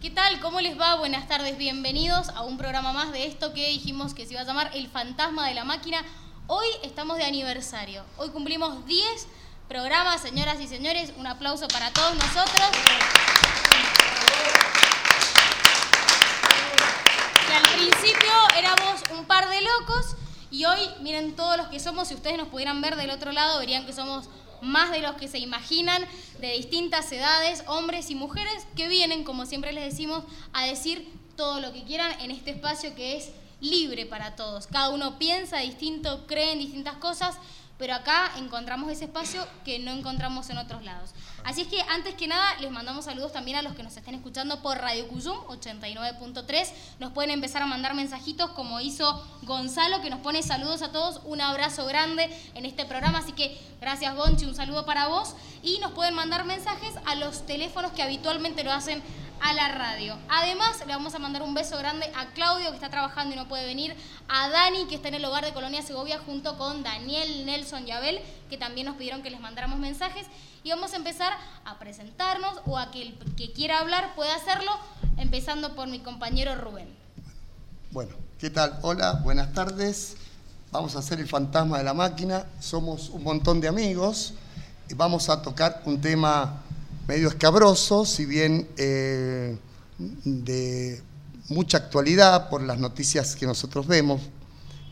¿Qué tal? ¿Cómo les va? Buenas tardes, bienvenidos a un programa más de esto que dijimos que se iba a llamar El Fantasma de la Máquina. Hoy estamos de aniversario. Hoy cumplimos 10 programas, señoras y señores. Un aplauso para todos nosotros. Al principio éramos un par de locos y hoy miren todos los que somos. Si ustedes nos pudieran ver del otro lado, verían que somos más de los que se imaginan, de distintas edades, hombres y mujeres, que vienen, como siempre les decimos, a decir todo lo que quieran en este espacio que es libre para todos. Cada uno piensa distinto, cree en distintas cosas pero acá encontramos ese espacio que no encontramos en otros lados. Así es que antes que nada les mandamos saludos también a los que nos estén escuchando por Radio Cuyum 89.3. Nos pueden empezar a mandar mensajitos como hizo Gonzalo que nos pone saludos a todos, un abrazo grande en este programa, así que gracias Gonchi, un saludo para vos y nos pueden mandar mensajes a los teléfonos que habitualmente lo hacen a la radio. Además, le vamos a mandar un beso grande a Claudio, que está trabajando y no puede venir, a Dani, que está en el hogar de Colonia Segovia, junto con Daniel, Nelson y Abel, que también nos pidieron que les mandáramos mensajes. Y vamos a empezar a presentarnos o a que el que quiera hablar pueda hacerlo, empezando por mi compañero Rubén. Bueno, ¿qué tal? Hola, buenas tardes. Vamos a hacer el fantasma de la máquina. Somos un montón de amigos y vamos a tocar un tema medio escabroso, si bien eh, de mucha actualidad por las noticias que nosotros vemos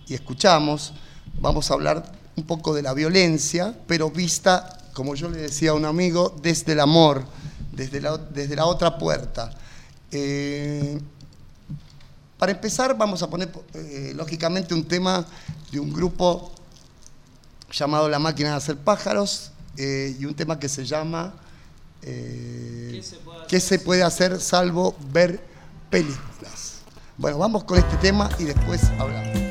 y escuchamos. Vamos a hablar un poco de la violencia, pero vista, como yo le decía a un amigo, desde el amor, desde la, desde la otra puerta. Eh, para empezar, vamos a poner, eh, lógicamente, un tema de un grupo llamado La Máquina de Hacer Pájaros y un tema que se llama eh, ¿Qué, se puede hacer salvo ver películas? Bueno, vamos con este tema y después hablamos.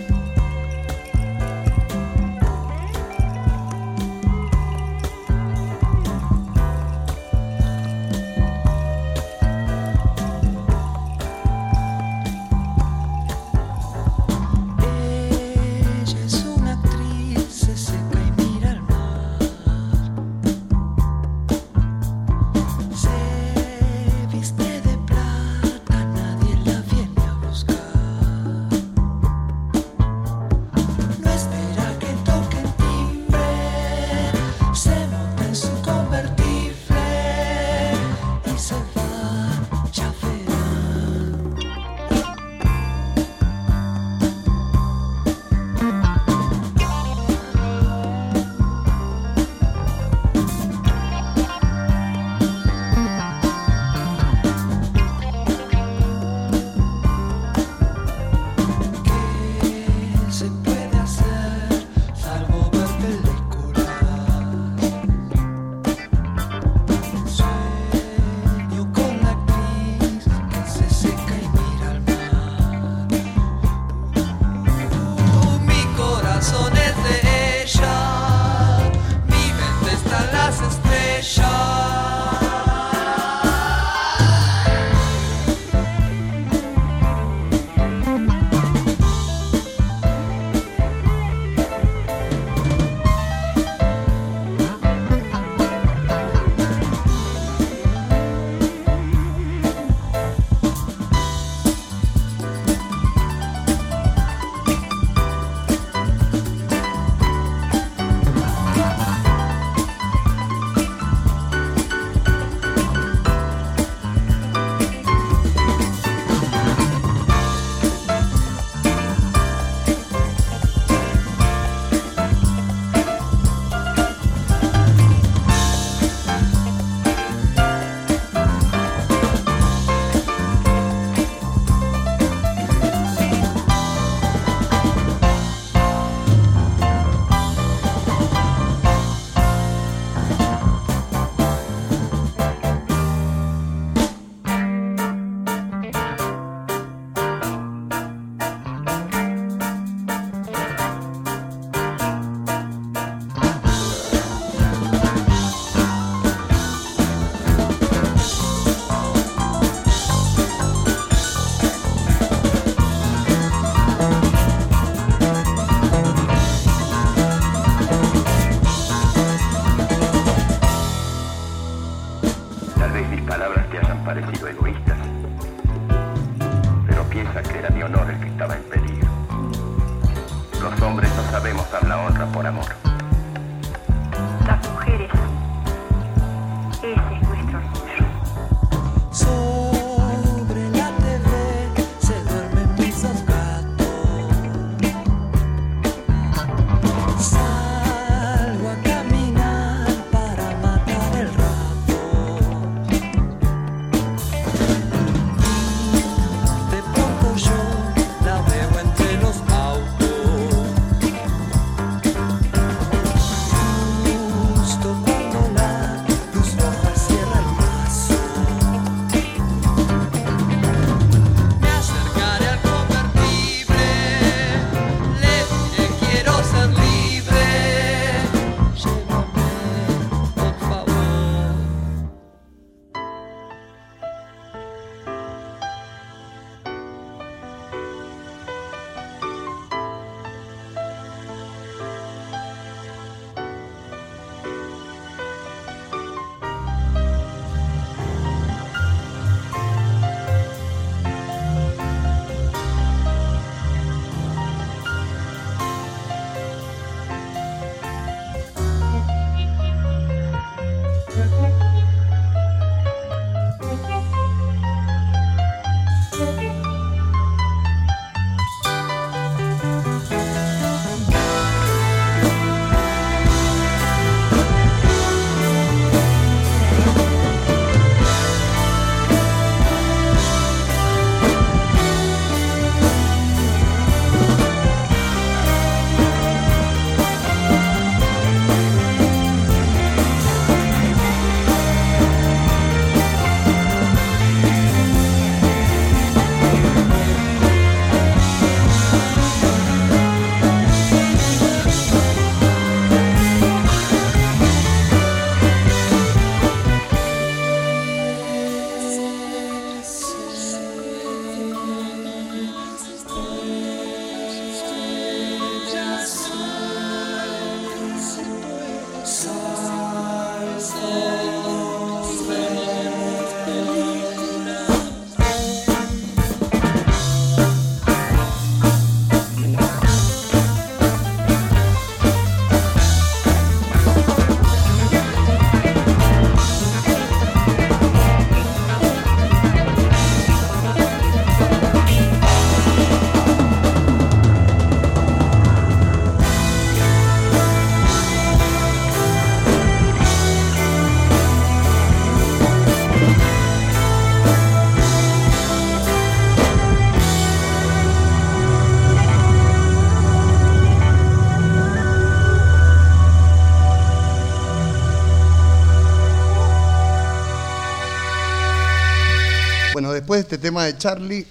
Este tema de Charlie,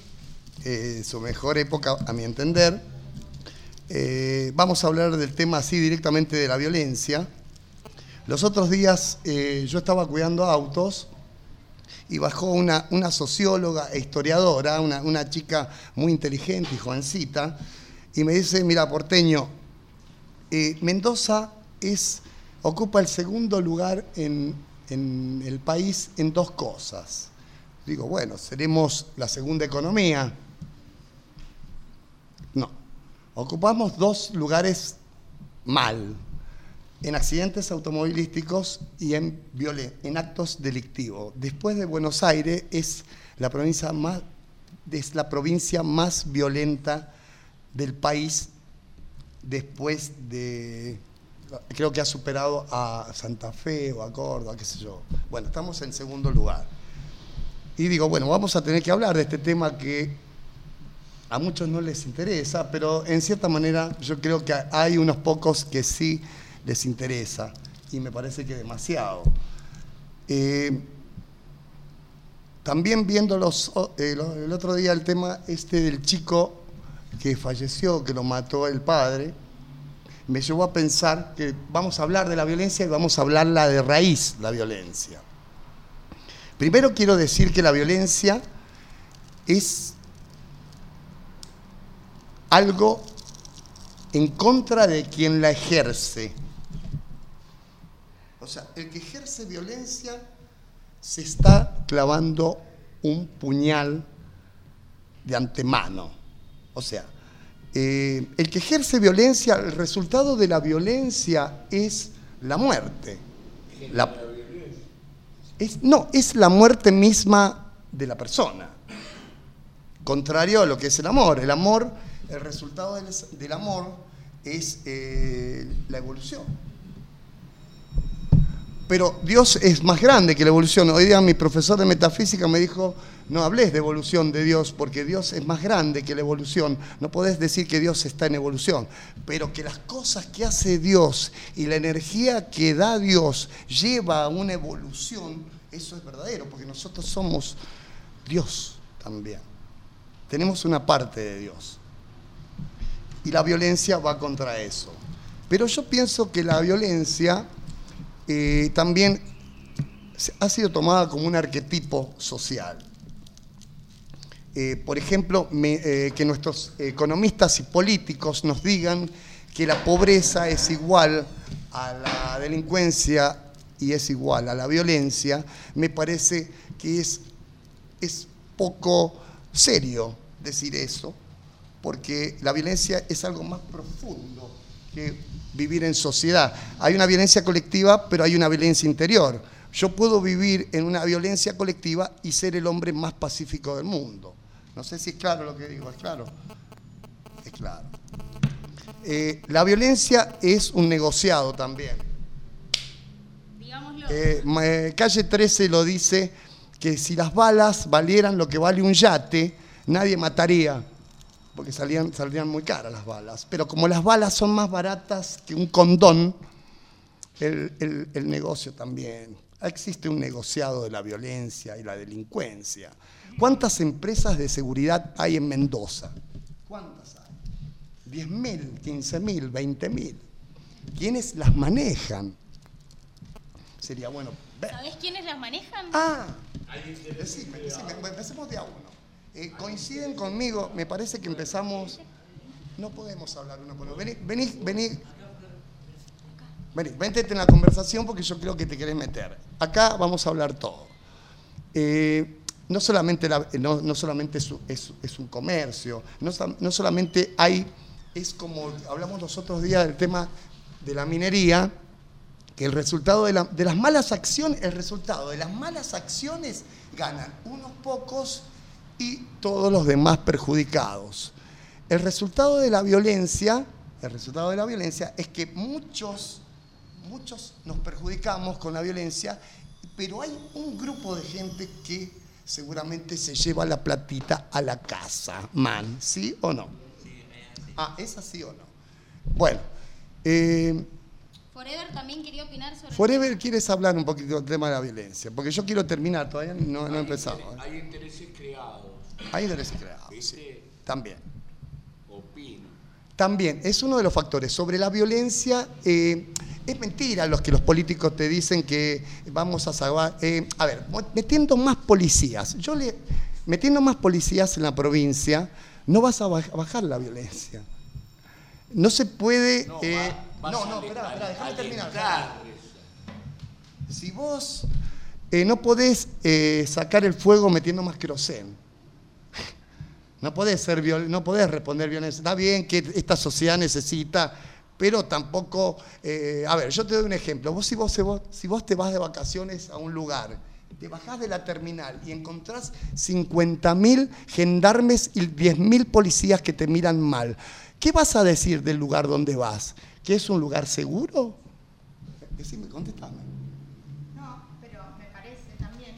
eh, su mejor época, a mi entender, eh, vamos a hablar del tema así directamente de la violencia. Los otros días eh, yo estaba cuidando autos y bajó una, una socióloga e historiadora, una, una chica muy inteligente y jovencita, y me dice, mira, porteño, Mendoza es, ocupa el segundo lugar en, en el país en dos cosas. Digo, bueno, seremos la segunda economía. No, ocupamos dos lugares mal, en accidentes automovilísticos y en, en actos delictivos. Después de Buenos Aires es la provincia más, es la provincia más violenta del país después de, creo que ha superado a Santa Fe o a Córdoba, qué sé yo. Bueno, estamos en segundo lugar. Y digo, bueno, vamos a tener que hablar de este tema que a muchos no les interesa, pero en cierta manera yo creo que hay unos pocos que sí les interesa, y me parece que demasiado. Eh, también viendo los, o- eh, el otro día el tema este del chico que falleció, que lo mató el padre, me llevó a pensar que vamos a hablar de la violencia y vamos a hablarla de raíz, la violencia. Primero quiero decir que la violencia es algo en contra de quien la ejerce. O sea, el que ejerce violencia se está clavando un puñal de antemano. O sea, eh, el que ejerce violencia, el resultado de la violencia es la muerte. La- no, es la muerte misma de la persona. Contrario a lo que es el amor. El amor, el resultado del, del amor es eh, la evolución. Pero Dios es más grande que la evolución. Hoy día mi profesor de metafísica me dijo, no hables de evolución de Dios, porque Dios es más grande que la evolución. No podés decir que Dios está en evolución, pero que las cosas que hace Dios y la energía que da Dios lleva a una evolución, eso es verdadero, porque nosotros somos Dios también. Tenemos una parte de Dios. Y la violencia va contra eso. Pero yo pienso que la violencia eh, también ha sido tomada como un arquetipo social. Eh, por ejemplo, eh, que nuestros economistas y políticos nos digan que la pobreza es igual a la delincuencia y es igual a la violencia, me parece que es, es poco serio decir eso, porque la violencia es algo más profundo que vivir en sociedad. Hay una violencia colectiva, pero hay una violencia interior. Yo puedo vivir en una violencia colectiva y ser el hombre más pacífico del mundo. No sé si es claro lo que digo, ¿es claro? Es claro. Eh, la violencia es un negociado también. Digámoslo. Eh, eh, calle 13 lo dice que si las balas valieran lo que vale un yate, nadie mataría, porque salían, saldrían muy caras las balas. Pero como las balas son más baratas que un condón, el, el- el negocio también. Existe un negociado de la violencia y la delincuencia. ¿Cuántas empresas de seguridad hay en Mendoza? ¿Cuántas hay? ¿10.000, 15.000, 20.000? ¿Quiénes las manejan? Sería bueno ver. ¿Sabés quiénes las manejan? Ah, decime, decime, empecemos de a uno. Eh, coinciden conmigo, me parece que empezamos. No podemos hablar uno por uno. Vení, vení, vení. Vení, véntete en la conversación porque yo creo que te querés meter. Acá vamos a hablar todo. Eh, no solamente, la- no, no solamente es, es- un comercio, no, no solamente hay, es como hablamos los otros días del tema de la minería, que el resultado de, la- de las malas acciones, el resultado de las malas acciones ganan unos pocos y todos los demás perjudicados. El resultado de la violencia, el resultado de la violencia es que muchos, muchos nos perjudicamos con la violencia, pero hay un grupo de gente que seguramente se lleva la platita a la casa, man, ¿sí o no? Ah, ¿es así o no? Bueno, eh, Forever también quería opinar sobre Forever, ¿quieres hablar un poquito del tema de la violencia? Porque yo quiero terminar, todavía no, no he empezado. ¿eh? Hay intereses creados, Hay intereses creados. También. Opino. También, es uno de los factores. Sobre la violencia, eh, es mentira los que los políticos te dicen que vamos a salvar. eh, a ver, metiendo más policías. Yo le. Metiendo más policías en la provincia, no vas a baj- bajar la violencia. No se puede. No, eh, no, no, esperá, esperá, déjame terminar. Si vos eh, no podés eh, sacar el fuego metiendo más querosén, no podés, ser viol- no podés responder violencia. Está bien que esta sociedad necesita, pero tampoco... eh, a ver, yo te doy un ejemplo. Vos si, vos si vos si vos te vas de vacaciones a un lugar, te bajás de la terminal y encontrás 50.000 gendarmes y 10.000 policías que te miran mal, ¿qué vas a decir del lugar donde vas? ¿Que es un lugar seguro? Decime, contestame. No, pero me parece también.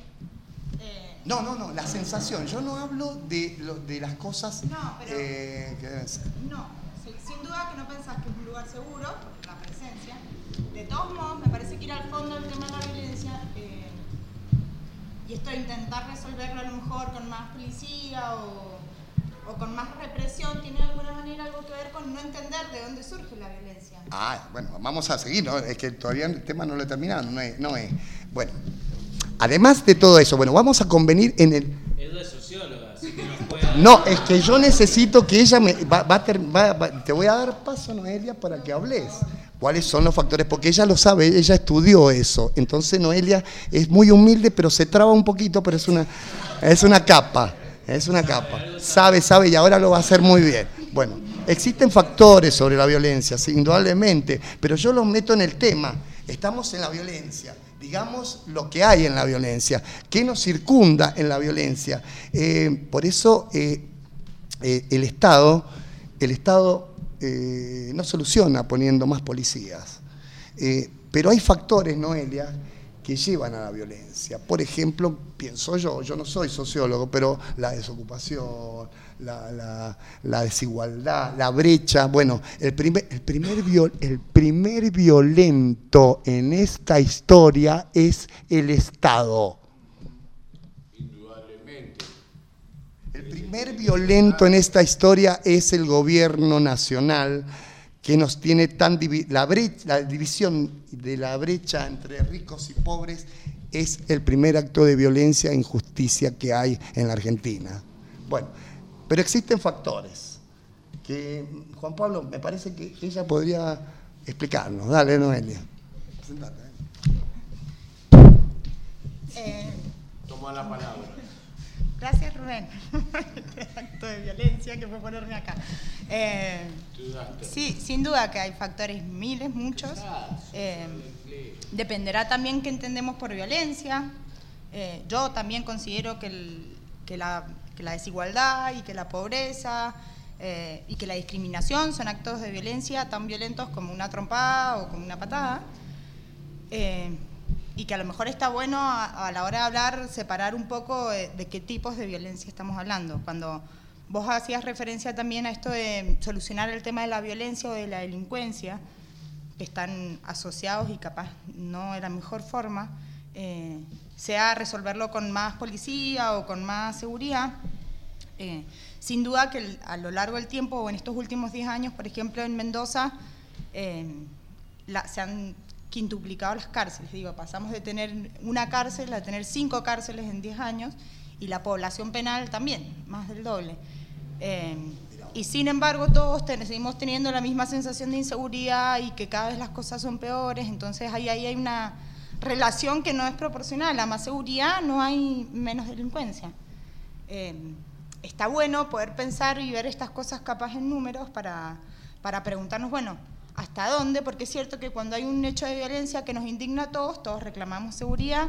eh, No, no, no, la sensación. Yo no hablo de, lo- de las cosas No, pero- eh, que deben ser. no, sin duda que no pensás que es un lugar seguro, por la presencia. De todos modos, me parece que ir al fondo del tema de la violencia eh, y esto de intentar resolverlo a lo mejor con más policía o, o con más represión tiene de alguna manera algo que ver con no entender de dónde surge la violencia. Ah, bueno, vamos a seguir, ¿no? Es que todavía el tema no lo he terminado, no es. No es. Bueno, además de todo eso, bueno, vamos a convenir en el. Ella es socióloga, así que nos puede No, es que yo necesito que ella me. Va, va a ter- va- va- te voy a dar paso, Noelia, para que hables. ¿Cuáles son los factores? Porque ella lo sabe, ella estudió eso. Entonces, Noelia es muy humilde, pero se traba un poquito, pero es una, es una capa. Es una capa. Sabe, sabe y ahora lo va a hacer muy bien. Bueno, existen factores sobre la violencia, indudablemente, pero yo los meto en el tema. Estamos en la violencia. Digamos lo que hay en la violencia, qué nos circunda en la violencia. Eh, por eso eh, eh, el Estado, el Estado no soluciona poniendo más policías. Pero hay factores, Noelia, que llevan a la violencia. Por ejemplo, pienso yo, yo no soy sociólogo, pero la desocupación, la, la- la desigualdad, la brecha. Bueno, el primer, el, primer viol- el primer violento en esta historia es el Estado. Indudablemente. El primer violento en esta historia es el gobierno nacional que nos tiene tan la, la división de la brecha entre ricos y pobres es el primer acto de violencia e injusticia que hay en la Argentina. Bueno, pero existen factores que Juan Pablo me parece que ella podría explicarnos. Dale, Noelia. Sentate. Eh, Toma la palabra. Gracias, Rubén. Este acto de violencia que fue ponerme acá. Eh, sí, sin duda que hay factores miles, muchos. Eh, dependerá también qué entendemos por violencia. Eh, yo también considero que, el- que la, que la desigualdad y que la pobreza eh, y que la discriminación son actos de violencia tan violentos como una trompada o como una patada. Eh, y que a lo mejor está bueno a, la hora de hablar separar un poco de, de qué tipos de violencia estamos hablando. Cuando vos hacías referencia también a esto de solucionar el tema de la violencia o de la delincuencia, que están asociados y capaz no de la mejor forma, eh, sea resolverlo con más policía o con más seguridad. Eh, sin duda que a lo largo del tiempo, o en estos últimos 10 años, por ejemplo, en Mendoza, eh, se han quintuplicado las cárceles. Digo, pasamos de tener una cárcel a tener cinco cárceles en 10 años y la población penal también, más del doble. Eh, y sin embargo, todos ten- seguimos teniendo la misma sensación de inseguridad y que cada vez las cosas son peores. Entonces, ahí, hay una relación que no es proporcional. A más seguridad no hay menos delincuencia. Eh, está bueno poder pensar y ver estas cosas capaz en números para, para preguntarnos, bueno, ¿hasta dónde? Porque es cierto que cuando hay un hecho de violencia que nos indigna a todos, todos reclamamos seguridad,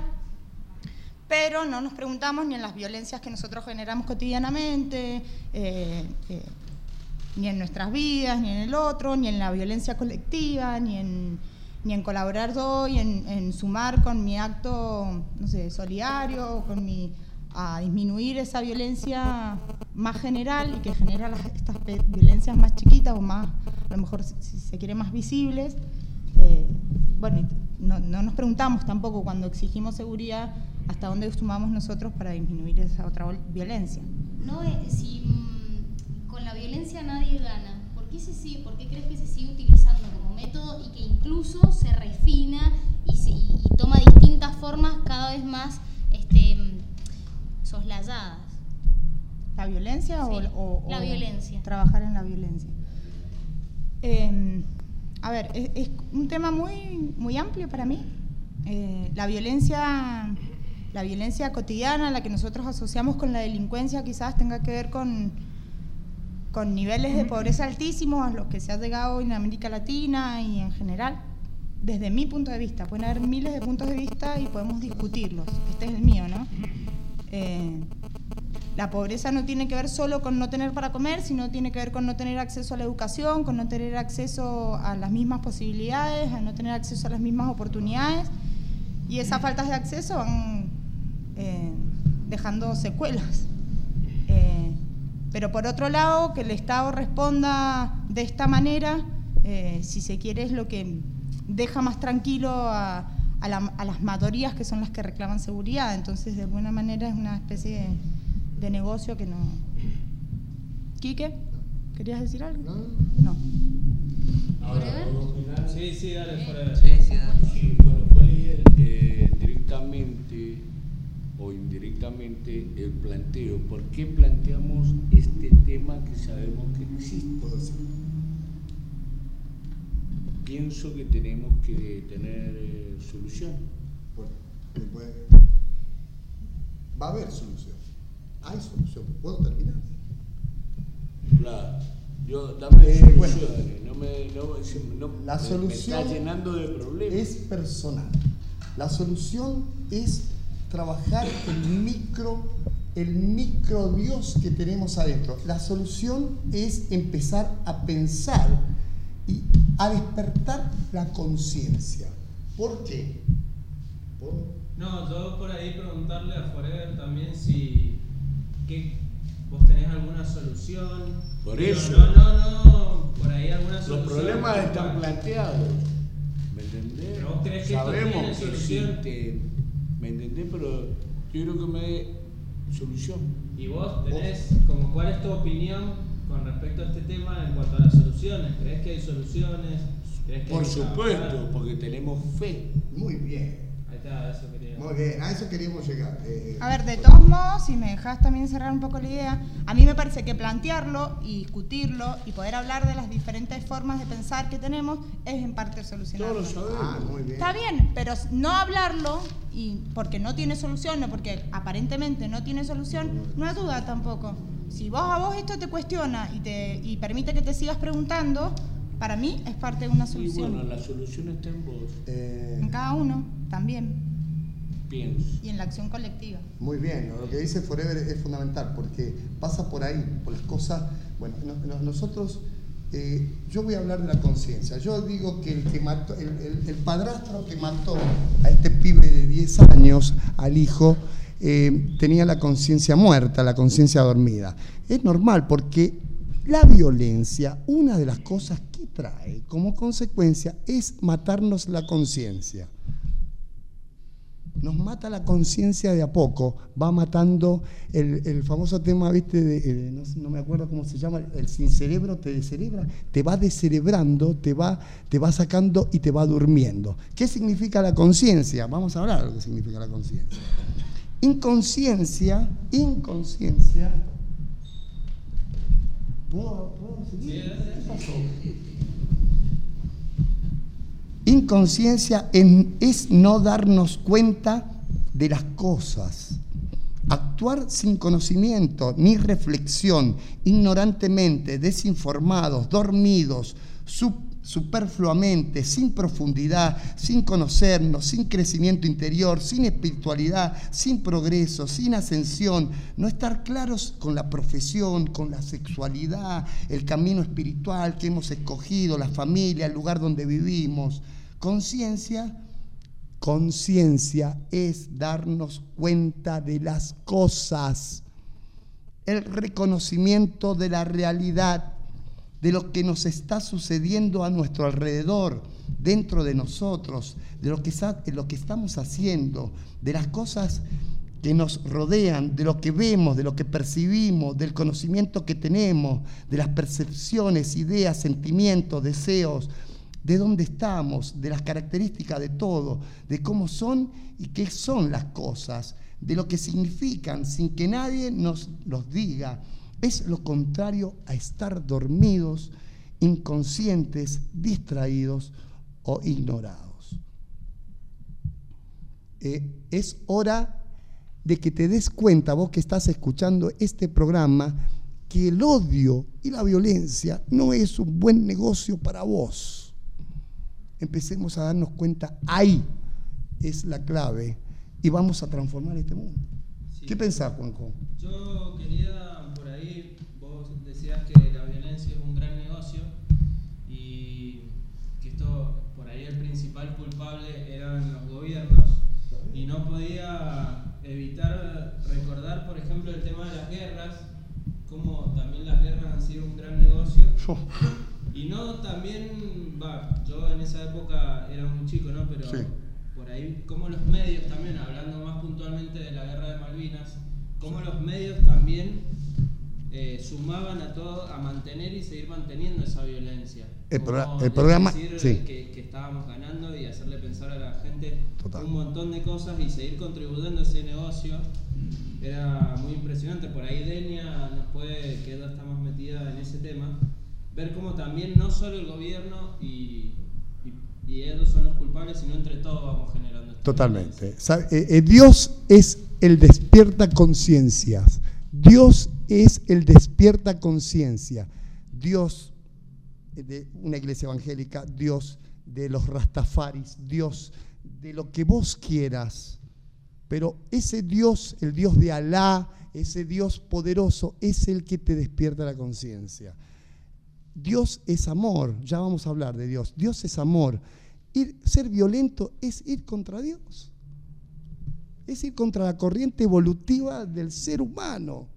pero no nos preguntamos ni en las violencias que nosotros generamos cotidianamente, eh, eh, ni en nuestras vidas, ni en el otro, ni en la violencia colectiva, ni en, ni en colaborar hoy, en, en sumar con mi acto, no sé, solidario, con mi a disminuir esa violencia más general y que genera las- estas violencias más chiquitas o más, a lo mejor si, se quiere, más visibles. Eh, bueno, no, no nos preguntamos tampoco cuando exigimos seguridad hasta dónde sumamos nosotros para disminuir esa otra violencia. No, eh, si mm, con la violencia nadie gana, ¿por qué, se sigue, ¿por qué crees que se sigue utilizando como método y que incluso se refina y- y toma distintas formas cada vez más este, mm, soslayadas? ¿La violencia o, Sí, o- la o violencia. trabajar en la violencia? Eh, a ver, es, es un tema muy, muy amplio para mí. Eh, la violencia, la violencia cotidiana, la que nosotros asociamos con la delincuencia, quizás tenga que ver con, con niveles de pobreza altísimos a los que se ha llegado en América Latina y en general. Desde mi punto de vista, pueden haber miles de puntos de vista y podemos discutirlos. Este es el mío, ¿no? Eh, la pobreza no tiene que ver solo con no tener para comer, sino tiene que ver con no tener acceso a la educación, con no tener acceso a las mismas posibilidades, a no tener acceso a las mismas oportunidades. Y esas faltas de acceso van eh, dejando secuelas. Eh, pero por otro lado, que el Estado responda de esta manera, eh, si se quiere, es lo que deja más tranquilo a, a la- a las mayorías que son las que reclaman seguridad. Entonces, de alguna manera, es una especie de, de negocio que no. ¿Quique? ¿Querías decir algo? No. Ahora, ¿puedo opinar? Sí, sí, dale, fuera de Sí, sí, dale. Sí, bueno, ¿cuál es el, eh, directamente o indirectamente el planteo? ¿Por qué planteamos este tema que sabemos que existe? Pienso que tenemos que tener eh, solución. Bueno, después- Va a haber solución. Hay solución. ¿Puedo terminar? Claro. Yo, dame Eh, soluciones. No me, no, no- La solución me está llenando de problemas. es personal. La solución es trabajar el micro, el micro Dios que tenemos adentro. La solución es empezar a pensar y a despertar la conciencia. ¿Por qué? Por- No, yo por ahí preguntarle a Forever también si que vos tenés alguna solución. Por eso. No, no, no, por ahí alguna Los solución. problemas están planteados. ¿Me entendés? Pero vos crees que esto Sabemos tiene que solución. existe. ¿Me entendés? Pero yo quiero que me dé solución. Y vos tenés, como cuál es tu opinión con respecto a este tema en cuanto a las soluciones. ¿Crees que hay soluciones? ¿Crees que Por hay que trabajar? supuesto, porque tenemos fe. Muy bien. Ahí está, eso quería. Muy bien, a eso queríamos llegar. Eh, A ver, de todos modos, si me dejas también cerrar un poco la idea, a mí me parece que plantearlo y discutirlo y poder hablar de las diferentes formas de pensar que tenemos es en parte solucionarlo. Todos lo sabemos. ah, muy bien. Está bien, pero no hablarlo y porque no tiene solución o porque aparentemente no tiene solución, no ayuda tampoco. Si vos a vos esto te cuestiona y te y permite que te sigas preguntando, para mí es parte de una Y solución. bueno, la solución está en vos. Eh, En cada uno también Pienso. y en la acción colectiva. Muy bien, lo que dice Forever es fundamental porque pasa por ahí, por las cosas. Bueno, no- no- nosotros, eh, yo voy a hablar de la conciencia. Yo digo que el, que mató, el, el- el padrastro que mató a este pibe de 10 años, al hijo, eh, tenía la conciencia muerta, la conciencia dormida. Es normal porque la violencia, una de las cosas que trae como consecuencia es matarnos la conciencia nos mata la conciencia de a poco, va matando el, famoso tema, viste, de, eh, no, no me acuerdo cómo se llama, el sin cerebro te descerebra, te va descerebrando, te va, te va sacando y te va durmiendo. ¿Qué significa la conciencia? Vamos a hablar de lo que significa la conciencia. Inconsciencia, inconsciencia. ¿Puedo, puedo seguir? ¿Qué pasó? Inconsciencia en- es no darnos cuenta de las cosas. Actuar sin conocimiento ni reflexión, ignorantemente, desinformados, dormidos, superfluamente, sin profundidad, sin conocernos, sin crecimiento interior, sin espiritualidad, sin progreso, sin ascensión, no estar claros con la profesión, con la sexualidad, el camino espiritual que hemos escogido, la familia, el lugar donde vivimos. Conciencia, conciencia es darnos cuenta de las cosas, el reconocimiento de la realidad, de lo que nos está sucediendo a nuestro alrededor, dentro de nosotros, de lo que, de lo que estamos haciendo, de las cosas que nos rodean, de lo que vemos, de lo que percibimos, del conocimiento que tenemos, de las percepciones, ideas, sentimientos, deseos, de dónde estamos, de las características de todo, de cómo son y qué son las cosas, de lo que significan sin que nadie nos los diga. Es lo contrario a estar dormidos, inconscientes, distraídos o ignorados. Eh, es hora de que te des cuenta, vos que estás escuchando este programa, que el odio y la violencia no es un buen negocio para vos. Empecemos a darnos cuenta, ahí es la clave y vamos a transformar este mundo. Sí. ¿Qué pensás, Juanjo? Yo quería, ahí, vos decías que la violencia es un gran negocio y que esto, por ahí el principal culpable eran los gobiernos y no podía evitar recordar, por ejemplo, el tema de las guerras, como también las guerras han sido un gran negocio y no también, va, yo en esa época era muy chico, ¿no? Pero Sí. por ahí, como los medios también, hablando más puntualmente de la guerra de Malvinas, como los medios también eh, sumaban a todo, a mantener y seguir manteniendo esa violencia. El progra- el programa- sí. que, que estábamos ganando y hacerle pensar a la gente Total. un montón de cosas y seguir contribuyendo a ese negocio era muy impresionante. Por ahí Denia nos puede, que ella está más metida en ese tema, ver cómo también no solo el gobierno y, y, y ellos son los culpables, sino entre todos vamos generando Totalmente. Eh, eh, Dios es el despierta conciencias. Dios es el despierta conciencia. Dios de una iglesia evangélica, Dios de los rastafaris, Dios de lo que vos quieras. Pero ese Dios, el Dios de Alá, ese Dios poderoso, es el que te despierta la conciencia. Dios es amor, ya vamos a hablar de Dios. Dios es amor. Ir, ser violento es ir contra Dios. Es ir contra la corriente evolutiva del ser humano.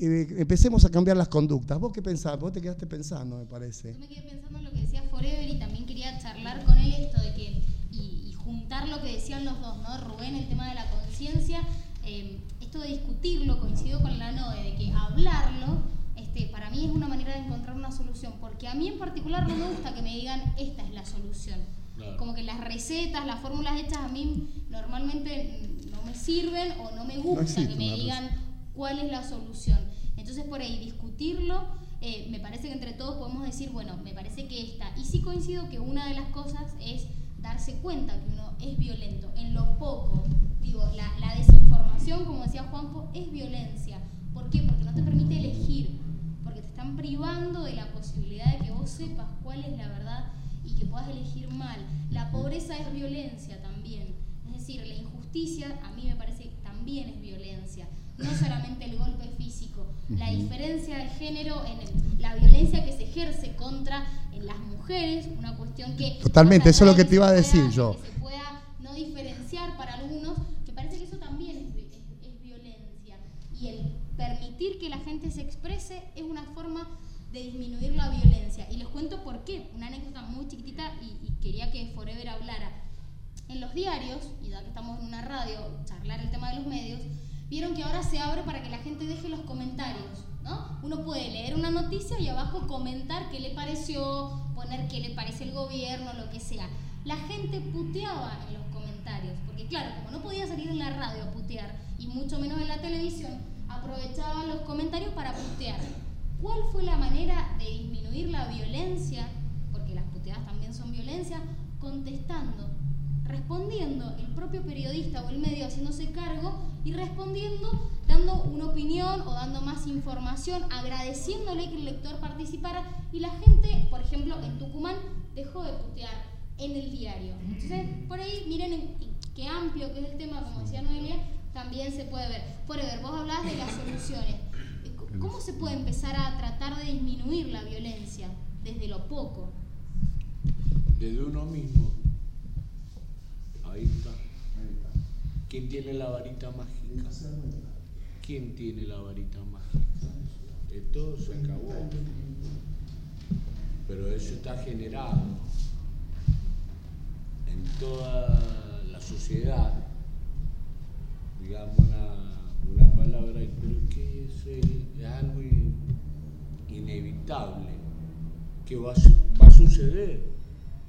Eh, empecemos a cambiar las conductas. ¿Vos qué pensás? Vos te quedaste pensando, me parece. Yo me quedé pensando en lo que decía Forever y también quería charlar con él esto de que, y, y juntar lo que decían los dos, ¿no? Rubén, el tema de la conciencia, eh, esto de discutirlo, coincido con la NOE, de que hablarlo, este, para mí es una manera de encontrar una solución, porque a mí en particular no me gusta que me digan esta es la solución. Claro. Como que las recetas, las fórmulas hechas a mí normalmente no me sirven o no me gusta que me digan cuál es la solución. Entonces por ahí discutirlo, eh, me parece que entre todos podemos decir, bueno, me parece que esta. Y sí coincido que una de las cosas es darse cuenta que uno es violento, en lo poco. Digo, la, la desinformación, como decía Juanjo, es violencia. ¿Por qué? Porque no te permite elegir, porque te están privando de la posibilidad de que vos sepas cuál es la verdad y que puedas elegir mal. La pobreza es violencia también. Es decir, la injusticia a mí me parece que también es violencia. No solamente el golpe físico. La diferencia de género en el- la violencia que se ejerce contra en las mujeres, una cuestión que... Totalmente, eso es lo que te iba a decir pueda- yo. Que se pueda no diferenciar para algunos, me parece que eso también es, es- es violencia. Y el permitir que la gente se exprese es una forma de disminuir la violencia. Y les cuento por qué. Una anécdota muy chiquitita y, y quería que Forever hablara. En los diarios, y ya que estamos en una radio, charlar el tema de los medios, vieron que ahora se abre para que la gente deje los comentarios. ¿no? Uno puede leer una noticia y abajo comentar qué le pareció, poner qué le parece el gobierno, lo que sea. La gente puteaba en los comentarios, porque claro, como no podía salir en la radio a putear, y mucho menos en la televisión, aprovechaban los comentarios para putear. ¿Cuál fue la manera de disminuir la violencia? Porque las puteadas también son violencia, contestando, respondiendo, el propio periodista o el medio haciéndose cargo y respondiendo, dando una opinión o dando más información, agradeciéndole que el lector participara y la gente, por ejemplo, en Tucumán dejó de putear en el diario. Entonces, por ahí, miren en- en qué amplio que es el tema, como decía Noelia, también se puede ver. Forever, vos hablás de las soluciones. ¿Cómo se puede empezar a tratar de disminuir la violencia desde lo poco? Desde uno mismo. Ahí está. ¿Quién tiene la varita mágica? ¿Quién tiene la varita mágica? Esto se acabó. Pero eso está generado en toda la sociedad. Digamos una, una palabra, es que es, es algo in- inevitable que va a suceder.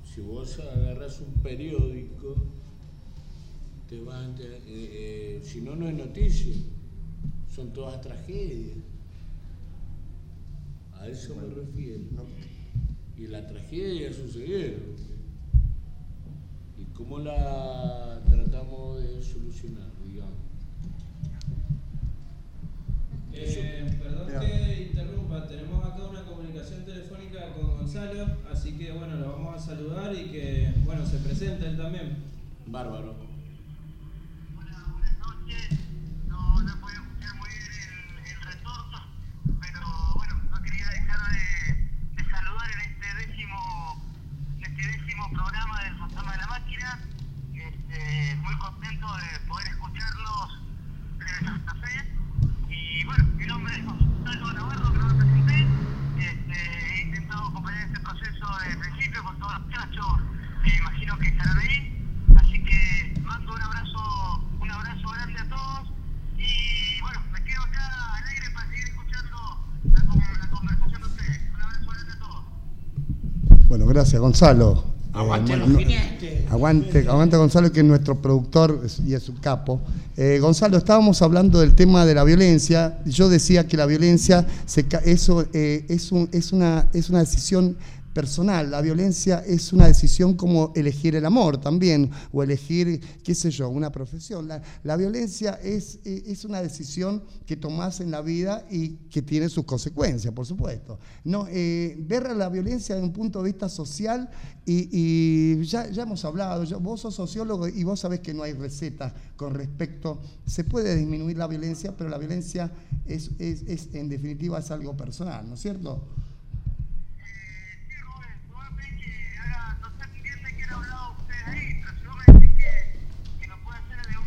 Si vos agarras un periódico, te van eh, eh, si no, no es noticia, son todas tragedias. A eso me refiero. Y la tragedia sucedieron. ¿Y cómo la tratamos de solucionar, digamos? Eh, perdón que interrumpa, tenemos acá una comunicación telefónica con Gonzalo, así que bueno, lo vamos a saludar y que bueno, se presente él también. Bárbaro. Que estarán ahí. Así que mando un abrazo, un abrazo grande a todos. Y bueno, me quedo acá alegre para seguir escuchando la, con- la conversación de ustedes. Un abrazo grande a todos. Bueno, gracias, Gonzalo. Aguante Eh, los no-. Aguante, aguante Gonzalo, que es nuestro productor y es su capo. Eh, Gonzalo, estábamos hablando del tema de la violencia. Yo decía que la violencia se eso, eh, es, un- es, una, es una decisión personal, la violencia es una decisión como elegir el amor también, o elegir, qué sé yo, una profesión. La, la violencia es, eh, es una decisión que tomás en la vida y que tiene sus consecuencias, por supuesto. No, eh, ver la violencia desde un punto de vista social, y, y ya, ya hemos hablado, yo- vos sos sociólogo y vos sabés que no hay receta con respecto, se puede disminuir la violencia, pero la violencia es, es- es, en definitiva es algo personal, ¿no es cierto? Sí, Rubén, Rubén ve que haga, no sé bien de qué han hablado ustedes ahí, pero si vos me decís que, que lo puede hacer desde un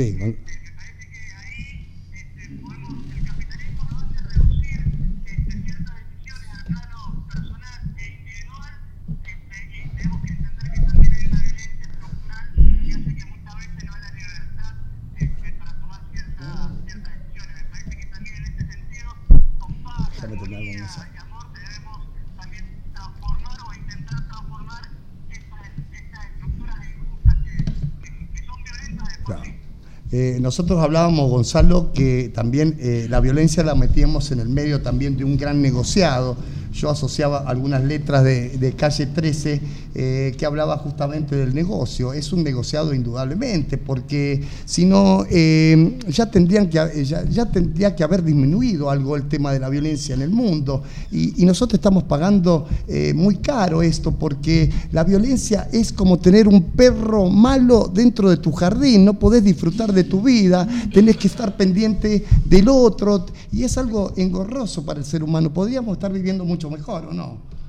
persona. Sí, con- Me parece que ahí este, podemos, el capitalismo nos hace reducir este, ciertas decisiones al plano personal e individual este, y tenemos que entender que también hay una violencia estructural que hace que muchas veces no haya libertad este, para tomar ciertas ciertas decisiones. Me parece que también en ese sentido, con paz, Déjame terminar con armonía esa. y amor debemos también transformar o intentar transformar estas, estas estructuras injustas que, que, que son violentas de por Claro. sí. Eh, nosotros hablábamos, Gonzalo, que también eh, la violencia la metíamos en el medio también de un gran negociado. Yo asociaba algunas letras de, de calle 13 eh, que hablaba justamente del negocio. Es un negociado indudablemente, porque si no, eh, ya, tendrían ha- ya, tendría que haber disminuido algo el tema de la violencia en el mundo. Y, nosotros estamos pagando eh, muy caro esto, porque la violencia es como tener un perro malo dentro de tu jardín, no podés disfrutar de tu vida, tenés que estar pendiente del otro, y es algo engorroso para el ser humano. Podríamos estar viviendo mucho mejor, ¿o no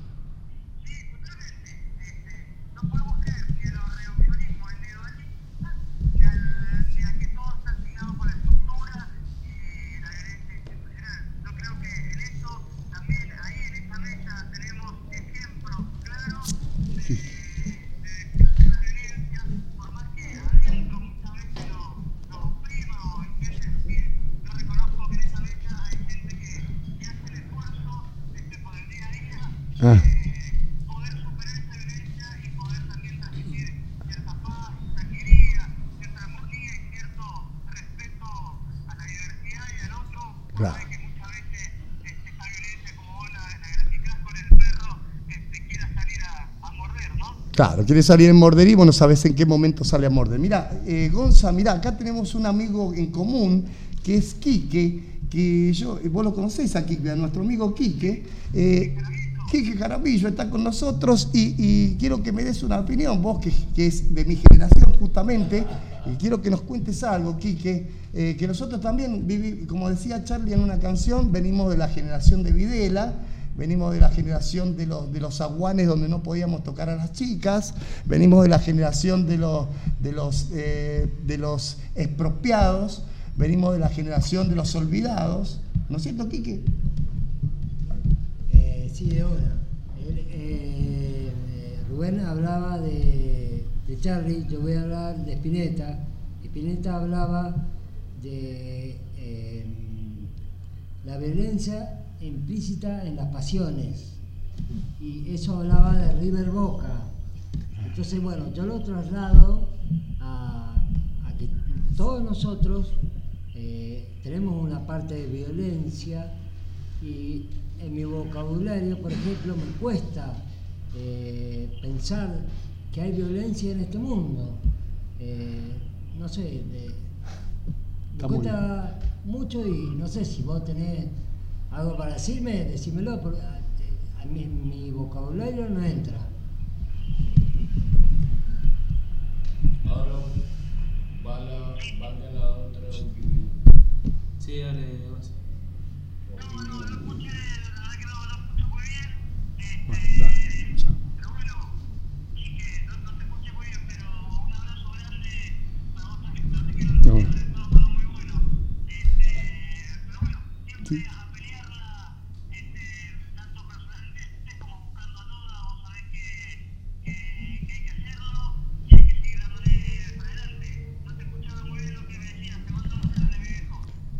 morder, ¿no? Claro, quiere salir en morder y vos no sabés en qué momento sale a morder. Mira, eh, Gonza, mira, acá tenemos un amigo en común que es Quique, que yo, eh, vos lo conocés a Quique, a nuestro amigo Quique. Eh, Quique Jaramillo está con nosotros y, quiero que me des una opinión, vos que, que es de mi generación justamente, y quiero que nos cuentes algo, Quique, eh, que nosotros también, vivi- como decía Charlie en una canción, venimos de la generación de Videla, venimos de la generación de los, de los aguanes donde no podíamos tocar a las chicas, venimos de la generación de los, de los, eh, de los expropiados, venimos de la generación de los olvidados, ¿no es cierto, Quique? Sí, de una. Eh, eh, Rubén hablaba de, Charlie, yo voy a hablar de Spinetta. Spinetta hablaba de eh, la violencia implícita en las pasiones. Y eso hablaba de River Boca. Entonces, bueno, yo lo traslado a, a que todos nosotros eh, tenemos una parte de violencia y en mi vocabulario, por ejemplo, me cuesta eh, pensar que hay violencia en este mundo. Eh, no sé, de- me Está muy cuesta mucho y no sé si vos tenés algo para decirme, decímelo, porque a, a mí mi vocabulario no entra. Ahora va la, otra opinión. Sí, dale, Gonza. opinión. Bueno, Quique, no, no. Sí.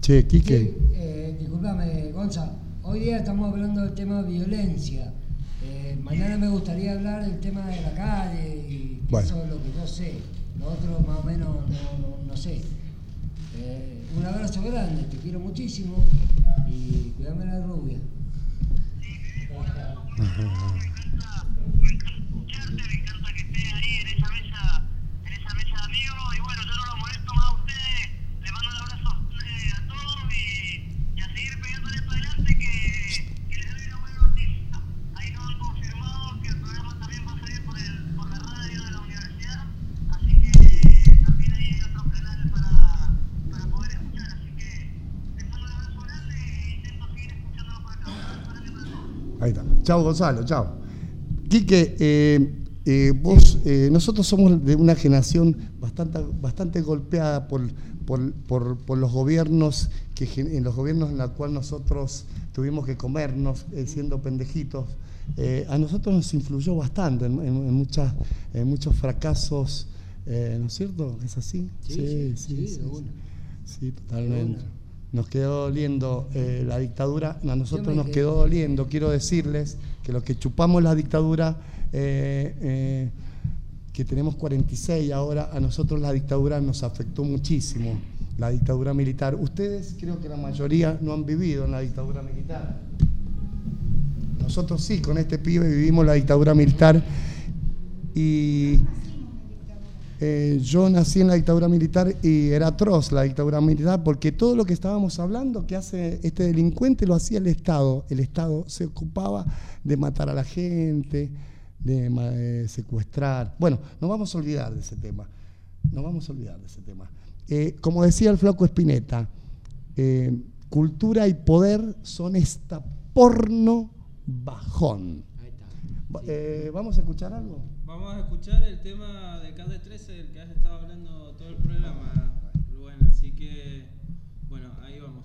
Che, Quique. Eh, disculpame, Gonza. Hoy día estamos hablando del tema violencia. Eh, mañana me gustaría hablar del tema de la calle y que Bueno. eso es lo que yo sé. Lo otro más o menos no, no- no sé. Eh, un abrazo grande, te quiero muchísimo y cuidame la rubia. Ahí Chao, Gonzalo, chao. Quique, eh, eh, vos, eh, nosotros somos de una generación bastante, bastante golpeada por, por, por- por los gobiernos que en los gobiernos en los cuales nosotros tuvimos que comernos siendo pendejitos. A nosotros nos influyó bastante en, en- en muchas, en muchos fracasos, ¿no es cierto? ¿Es así? Sí, sí, sí, de una. Sí, totalmente. Nos quedó doliendo eh, la dictadura, a nosotros nos quedó doliendo. Quiero decirles que los que chupamos la dictadura, eh, eh, que tenemos 46 ahora, a nosotros la dictadura nos afectó muchísimo, la dictadura militar. Ustedes creo que la mayoría no han vivido en la dictadura militar. Nosotros sí, con este pibe vivimos la dictadura militar y eh, yo nací en la dictadura militar y era atroz la dictadura militar porque todo lo que estábamos hablando que hace este delincuente lo hacía el Estado. El Estado se ocupaba de matar a la gente, de eh, secuestrar. Bueno, no vamos a olvidar de ese tema. No vamos a olvidar de ese tema. Eh, como decía el flaco Espineta, cultura y poder son esta porno bajón. Va- eh, ¿Vamos a escuchar algo? Vamos a escuchar el tema de Calle 13 del que has estado hablando todo el programa, Rubén. Así que, bueno, ahí vamos.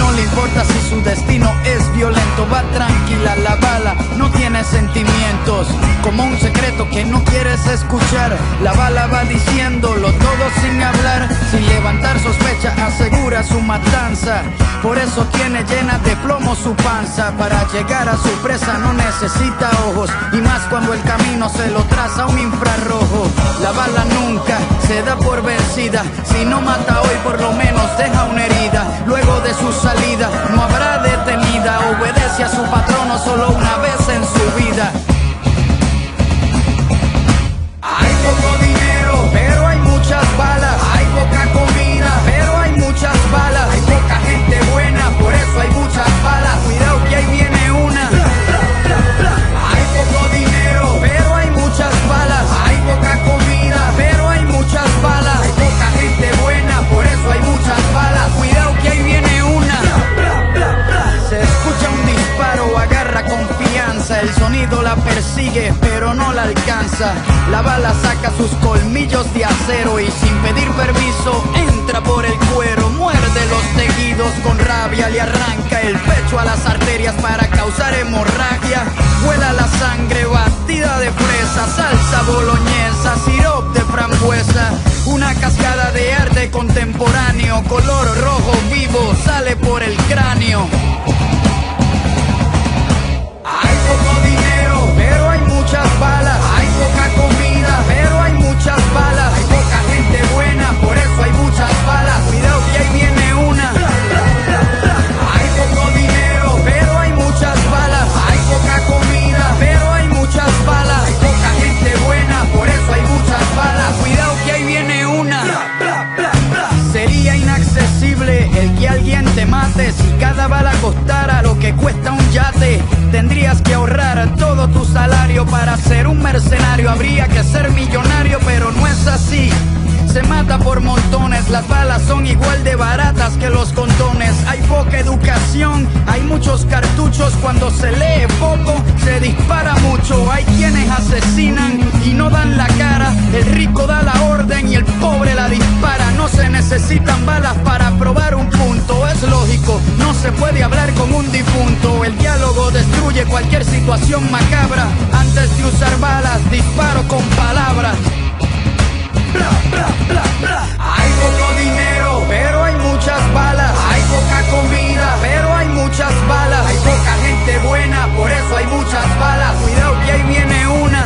no le importa si su destino es violento, va tranquila la bala, no tiene sentimientos, como un secreto que no quieres escuchar. La bala va diciéndolo todo sin hablar, sin levantar sospecha, asegura su matanza. Por eso tiene llena de plomo su panza. Para llegar a su presa no necesita ojos, y más cuando el camino se lo traza un infrarrojo. La bala nunca se da por vencida, si no mata hoy por lo menos deja una herida. Luego de su salida no habrá detenida, obedece a su patrono solo una vez en su vida. Hay poco dinero, pero hay muchas balas. Cualquier situación macabra. Antes de usar balas, disparo con palabras. Hay poco dinero, pero hay muchas balas. Hay poca comida, pero hay muchas balas. Hay poca gente buena, por eso hay muchas balas. Cuidado que ahí viene una.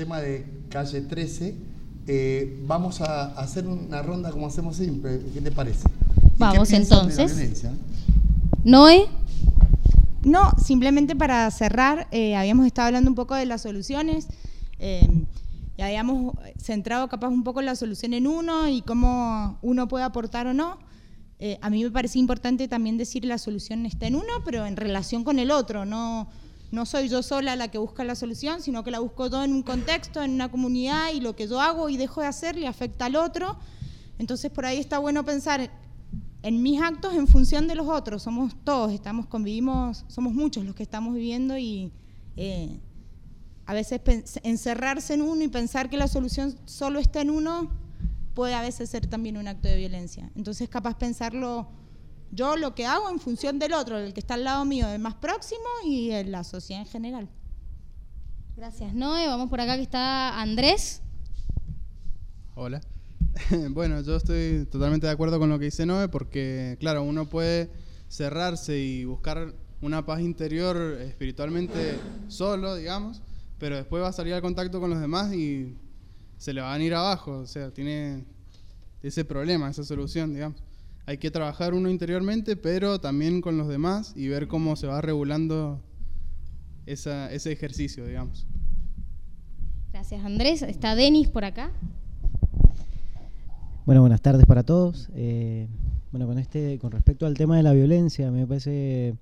Tema de calle 13, eh, vamos a hacer una ronda como hacemos siempre. ¿Qué te parece? ¿Y qué Vamos, piensan de la entonces. Noé, No, simplemente para cerrar, eh, habíamos estado hablando un poco de las soluciones eh, y habíamos centrado capaz un poco la solución en uno y cómo uno puede aportar o no. Eh, a mí me parecía importante también decir la solución está en uno, pero en relación con el otro. No, no soy yo sola la que busca la solución, sino que la busco todo en un contexto, en una comunidad y lo que yo hago y dejo de hacer le afecta al otro. Entonces por ahí está bueno pensar en mis actos en función de los otros. Somos todos, estamos, convivimos, somos muchos los que estamos viviendo y eh, a veces encerrarse en uno y pensar que la solución solo está en uno puede a veces ser también un acto de violencia. Entonces capaz pensarlo yo lo que hago en función del otro, del que está al lado mío, del más próximo y en la sociedad en general. gracias Noé. Vamos por acá que está Andrés. Hola. bueno, yo estoy totalmente de acuerdo con lo que dice Noé porque, claro, uno puede cerrarse y buscar una paz interior espiritualmente solo, digamos, pero después va a salir al contacto con los demás y se le van a ir abajo. O sea, tiene ese problema, esa solución, digamos. Hay que trabajar uno interiormente, pero también con los demás y ver cómo se va regulando esa- ese ejercicio, digamos. Gracias Andrés. Está Denis por acá. Bueno, buenas tardes para todos. Eh, bueno, con este, con respecto al tema de la violencia, me parece, eh,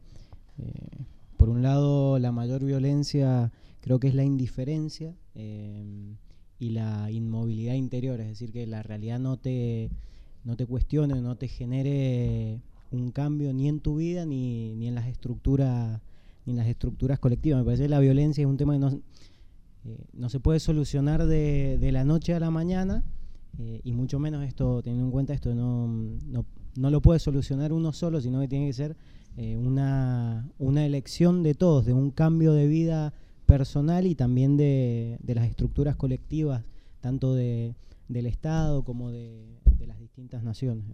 por un lado, la mayor violencia creo que es la indiferencia eh, y la inmovilidad interior, es decir, que la realidad no te, no te cuestione, no te genere un cambio ni en tu vida ni, ni en las estructuras ni en las estructuras colectivas. Me parece que la violencia es un tema que no, eh, no se puede solucionar de, de la noche a la mañana eh, y mucho menos esto, teniendo en cuenta esto, no, no, no lo puede solucionar uno solo, sino que tiene que ser eh, una, una elección de todos, de un cambio de vida personal y también de, de las estructuras colectivas, tanto de, del Estado como de, las distintas naciones.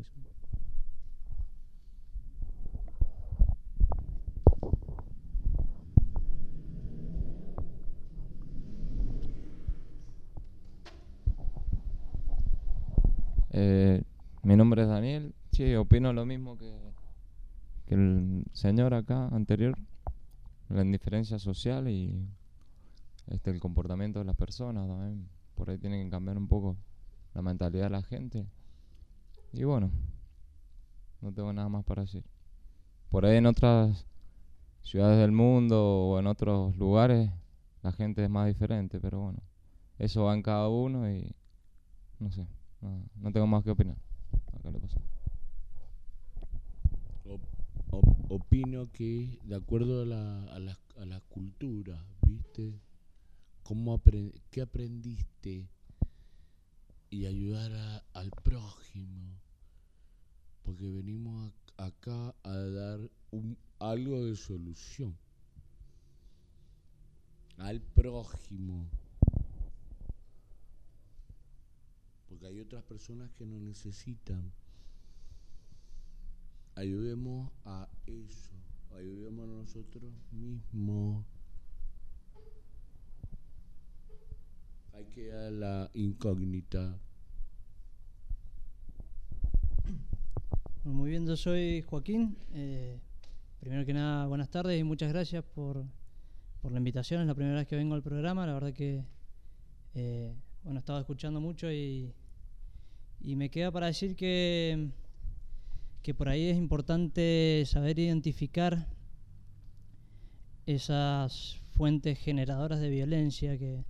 Eh, mi nombre es Daniel. Sí, opino lo mismo que, que el señor acá anterior. La indiferencia social y este el comportamiento de las personas también. Por ahí tienen que cambiar un poco la mentalidad de la gente. Y bueno, no tengo nada más para decir. Por ahí en otras ciudades del mundo o en otros lugares la gente es más diferente, pero bueno, eso va en cada uno y no sé, no, tengo más que opinar. Acá le paso. Op- op- opino que de acuerdo a la, a la, a la cultura, ¿viste? ¿Cómo ¿Qué aprendiste? Y ayudar a- al prójimo. Porque venimos ac- acá a dar un, algo de solución. Al prójimo. porque hay otras personas que nos necesitan. Ayudemos a eso, ayudemos a nosotros mismos. Hay que la incógnita. Muy bien, yo soy Joaquín. Eh, primero que nada, buenas tardes y muchas gracias por, por la invitación. Es la primera vez que vengo al programa. La verdad que, eh, bueno, he estado escuchando mucho y, y me queda para decir que, que por ahí es importante saber identificar esas fuentes generadoras de violencia que,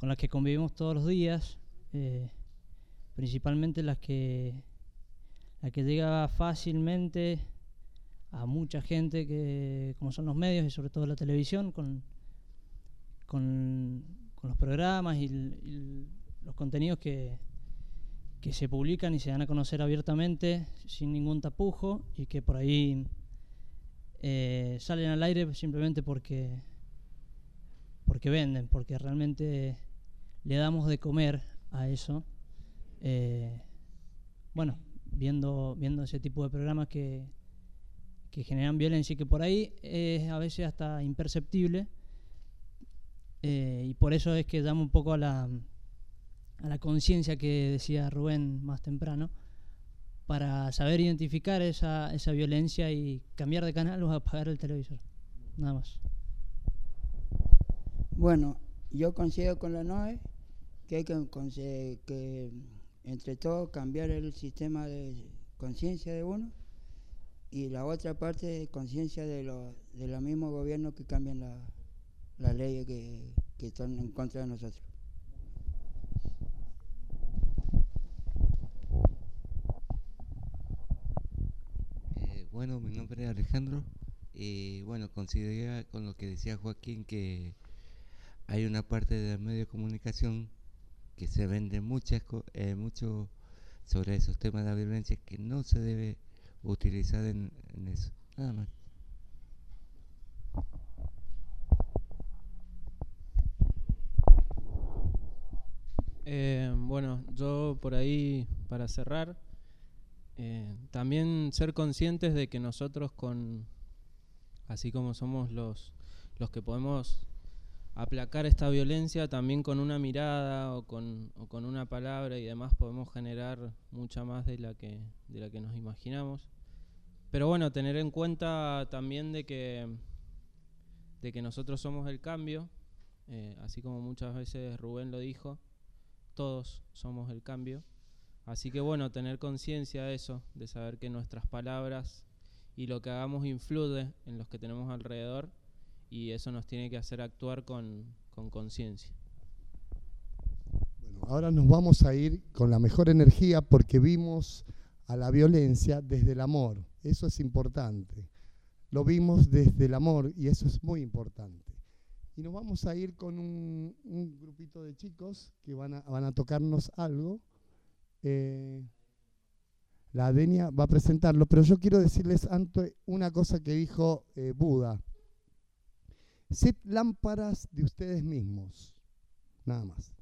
con las que convivimos todos los días, eh, principalmente las que, la que llega fácilmente a mucha gente que como son los medios y sobre todo la televisión con, con, con los programas y, los contenidos que, que se publican y se dan a conocer abiertamente sin ningún tapujo y que por ahí eh, salen al aire simplemente porque porque venden, porque realmente le damos de comer a eso. Eh, bueno, viendo, viendo ese tipo de programas que, que generan violencia y que por ahí es a veces hasta imperceptible. eh, y por eso es que llamo un poco a la, a la conciencia que decía Rubén más temprano, para saber identificar esa, esa violencia y cambiar de canal o apagar el televisor. Nada más. Bueno, yo coincido con la NOE que hay que, que entre todos cambiar el sistema de conciencia de uno y la otra parte conciencia de los de los mismos gobiernos que cambian la, las leyes que, que están en contra de nosotros. Eh, bueno, mi nombre es Alejandro. Y bueno, considera con lo que decía Joaquín que hay una parte del medio de comunicación que se vende muchas eh, mucho sobre esos temas de la violencia que no se debe utilizar en, en eso. Nada más. Eh, bueno, yo por ahí, para cerrar, eh, también ser conscientes de que nosotros con, así como somos los, los que podemos aplacar esta violencia, también con una mirada o con, una palabra y demás podemos generar mucha más de la que, de la que nos imaginamos. Pero bueno, tener en cuenta también de que, de que nosotros somos el cambio, eh, así como muchas veces Rubén lo dijo, todos somos el cambio. Así que bueno, tener conciencia de eso, de saber que nuestras palabras y lo que hagamos influye en los que tenemos alrededor y eso nos tiene que hacer actuar con con conciencia. Bueno, ahora nos vamos a ir con la mejor energía porque vimos a la violencia desde el amor. Eso es importante. Lo vimos desde el amor y eso es muy importante. Y nos vamos a ir con un, grupito de chicos que van a, van a tocarnos algo. Eh, la Denia va a presentarlo, pero yo quiero decirles antes una cosa que dijo eh, Buda. Sed lámparas de ustedes mismos. Nada más.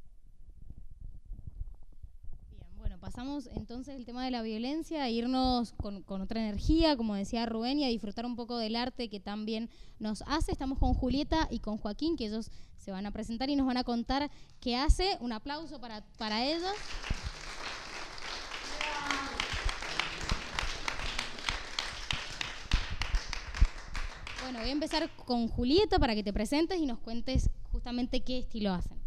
Bien, bueno, pasamos entonces el tema de la violencia a irnos con, con otra energía, como decía Rubén, y a disfrutar un poco del arte que también nos hace. Estamos con Julieta y con Joaquín, que ellos se van a presentar y nos van a contar qué hace. Un aplauso para, para ellos. Bueno, voy a empezar con Julieta para que te presentes y nos cuentes justamente qué estilo hacen.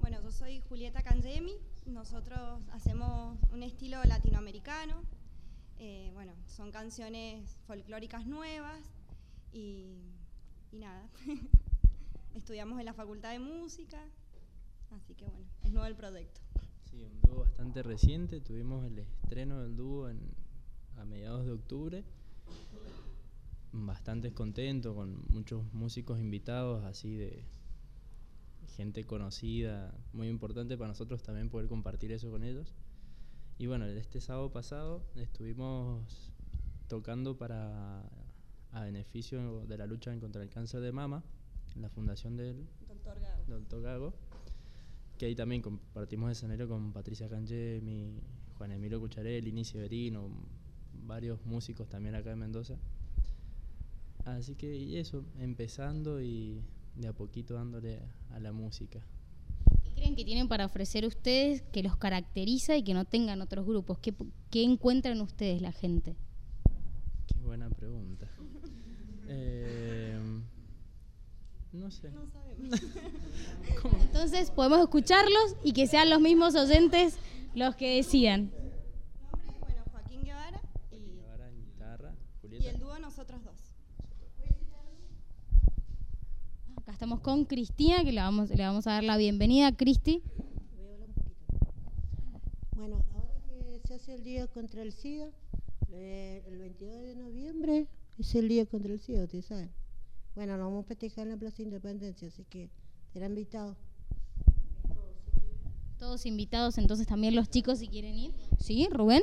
Bueno, yo soy Julieta Cangemi. Nosotros hacemos un estilo latinoamericano. Eh, bueno, son canciones folclóricas nuevas y, y nada. Estudiamos en la Facultad de Música, así que bueno, es nuevo el proyecto. Sí, un dúo bastante reciente. Tuvimos el estreno del dúo en, a mediados de octubre. Bastante contento con muchos músicos invitados, así de gente conocida. Muy importante para nosotros también poder compartir eso con ellos. Y bueno, este sábado pasado estuvimos tocando para a beneficio de la lucha contra el cáncer de mama, la fundación del Doctor Gago. Doctor Gago, que ahí también compartimos escenario con Patricia Cangemi, Juan Emilio Cucharelli, Inicio Berino, varios músicos también acá en Mendoza. Así que y eso, empezando y de a poquito dándole a la música. ¿Qué creen que tienen para ofrecer ustedes que los caracteriza y que no tengan otros grupos? ¿Qué, qué encuentran ustedes la gente? Qué buena pregunta. Eh, no sé. Entonces podemos escucharlos y que sean los mismos oyentes los que decían. Bueno, Joaquín Guevara y, Guevara en guitarra, y Julieta. el dúo nosotros dos. Acá estamos con Cristina, que le vamos, le vamos a dar la bienvenida. Cristi. Bueno, ahora que se hace el día contra el SIDA, eh, el 22 de noviembre es el día contra el SIDA, ustedes saben. Bueno, nos vamos a festejar en la Plaza Independencia, así que serán invitados. Todos invitados, entonces también los chicos si quieren ir. ¿Sí, Rubén?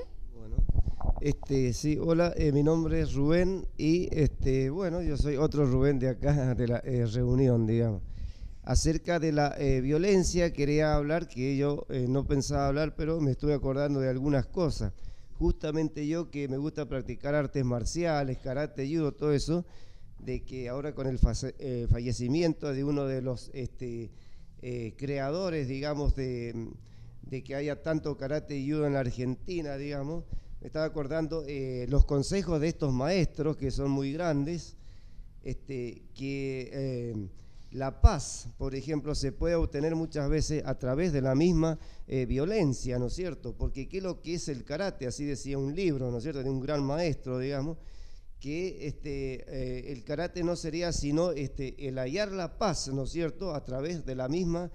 Este, sí, hola, eh, mi nombre es Rubén y este, bueno, yo soy otro Rubén de acá, de la eh, reunión, digamos. Acerca de la eh, violencia quería hablar, que yo eh, no pensaba hablar, pero me estuve acordando de algunas cosas. Justamente yo que me gusta practicar artes marciales, karate, judo, todo eso, de que ahora con el eh, fallecimiento de uno de los este, creadores, digamos, de que haya tanto karate y judo en la Argentina, digamos, me estaba acordando eh, los consejos de estos maestros que son muy grandes, este, que eh, la paz, por ejemplo, se puede obtener muchas veces a través de la misma eh, violencia, ¿no es cierto? Porque ¿qué es lo que es el karate? Así decía un libro, ¿no es cierto?, de un gran maestro, digamos, que este, el karate no sería sino este, el hallar la paz, ¿no es cierto?, a través de la misma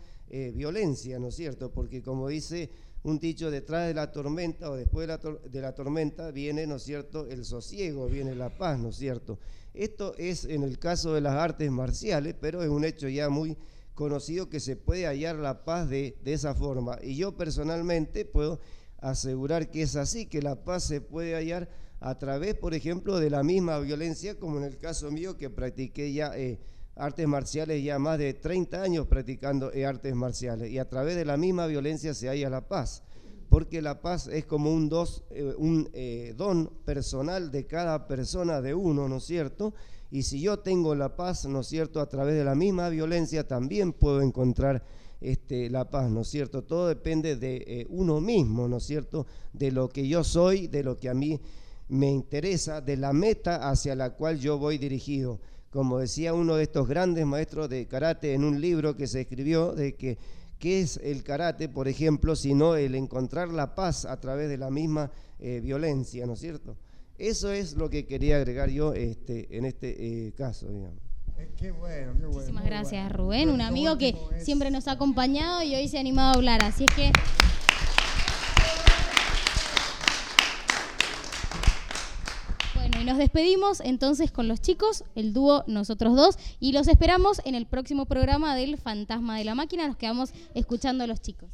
violencia, ¿no es cierto? Porque como dice un dicho, detrás de la tormenta o después de la, de la tormenta viene, ¿no es cierto?, el sosiego, viene la paz, ¿no es cierto? Esto es en el caso de las artes marciales, pero es un hecho ya muy conocido que se puede hallar la paz de, de esa forma. Y yo personalmente puedo asegurar que es así, que la paz se puede hallar a través, por ejemplo, de la misma violencia, como en el caso mío que practiqué ya eh, artes marciales ya más de 30 años practicando artes marciales. Y a través de la misma violencia se halla la paz, porque la paz es como un, dos, eh, un eh, don personal de cada persona de uno, ¿no es cierto? Y si yo tengo la paz, ¿no es cierto? A través de la misma violencia también puedo encontrar este, la paz, ¿no es cierto? Todo depende de eh, uno mismo, ¿no es cierto? De lo que yo soy, de lo que a mí me interesa, de la meta hacia la cual yo voy dirigido. Como decía uno de estos grandes maestros de karate en un libro que se escribió, de que qué es el karate, por ejemplo, sino el encontrar la paz a través de la misma eh, violencia, ¿no es cierto? Eso es lo que quería agregar yo este, en este eh, caso, digamos. Qué bueno, qué bueno. Muchísimas gracias, Rubén, un amigo que siempre nos ha acompañado y hoy se ha animado a hablar. Así es que. Bueno, y nos despedimos entonces con los chicos, el dúo Nosotros Dos, y los esperamos en el próximo programa del Fantasma de la Máquina. Nos quedamos escuchando a los chicos.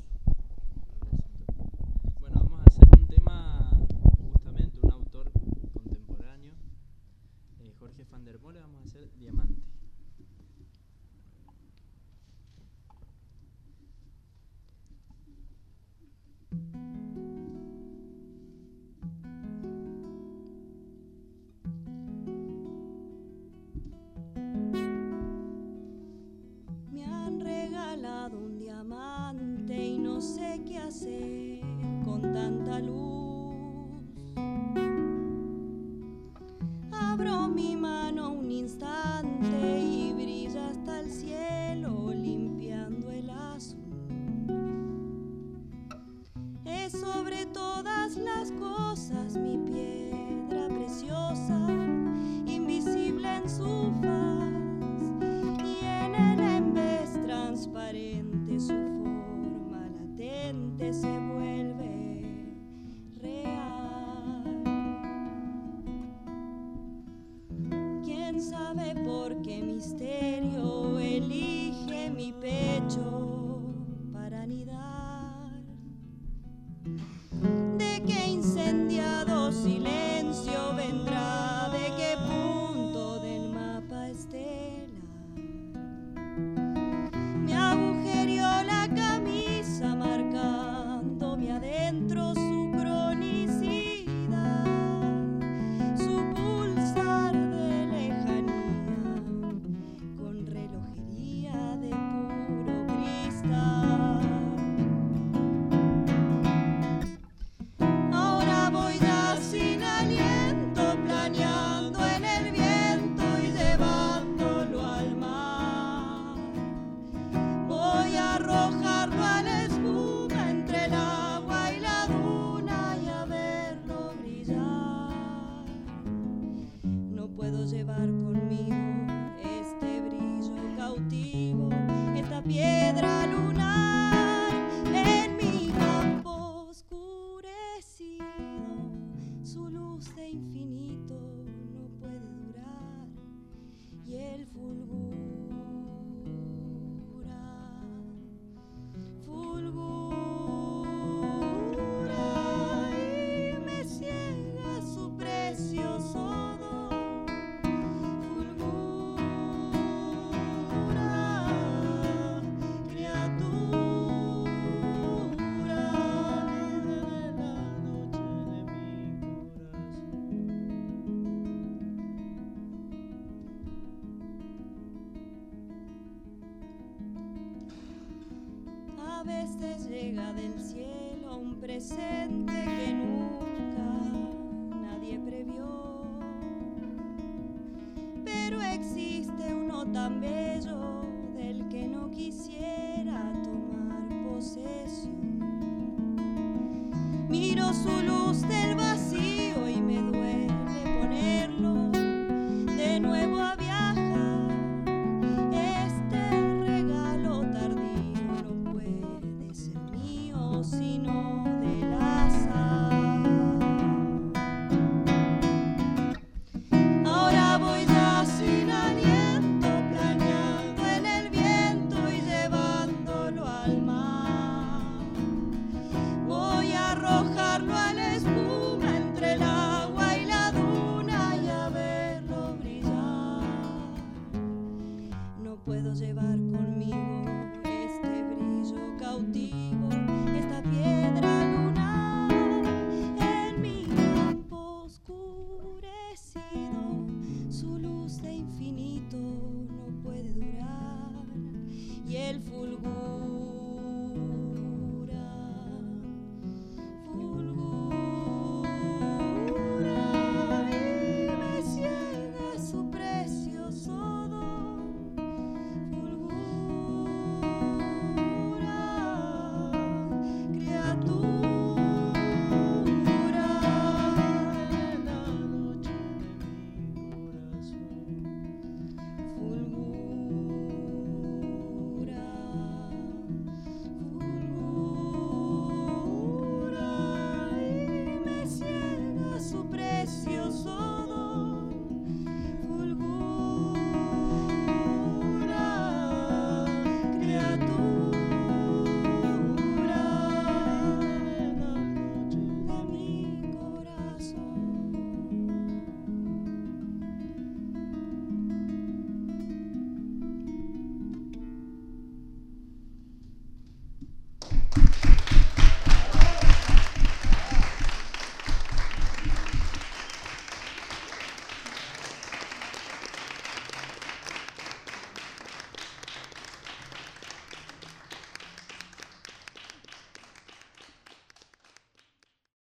Llega del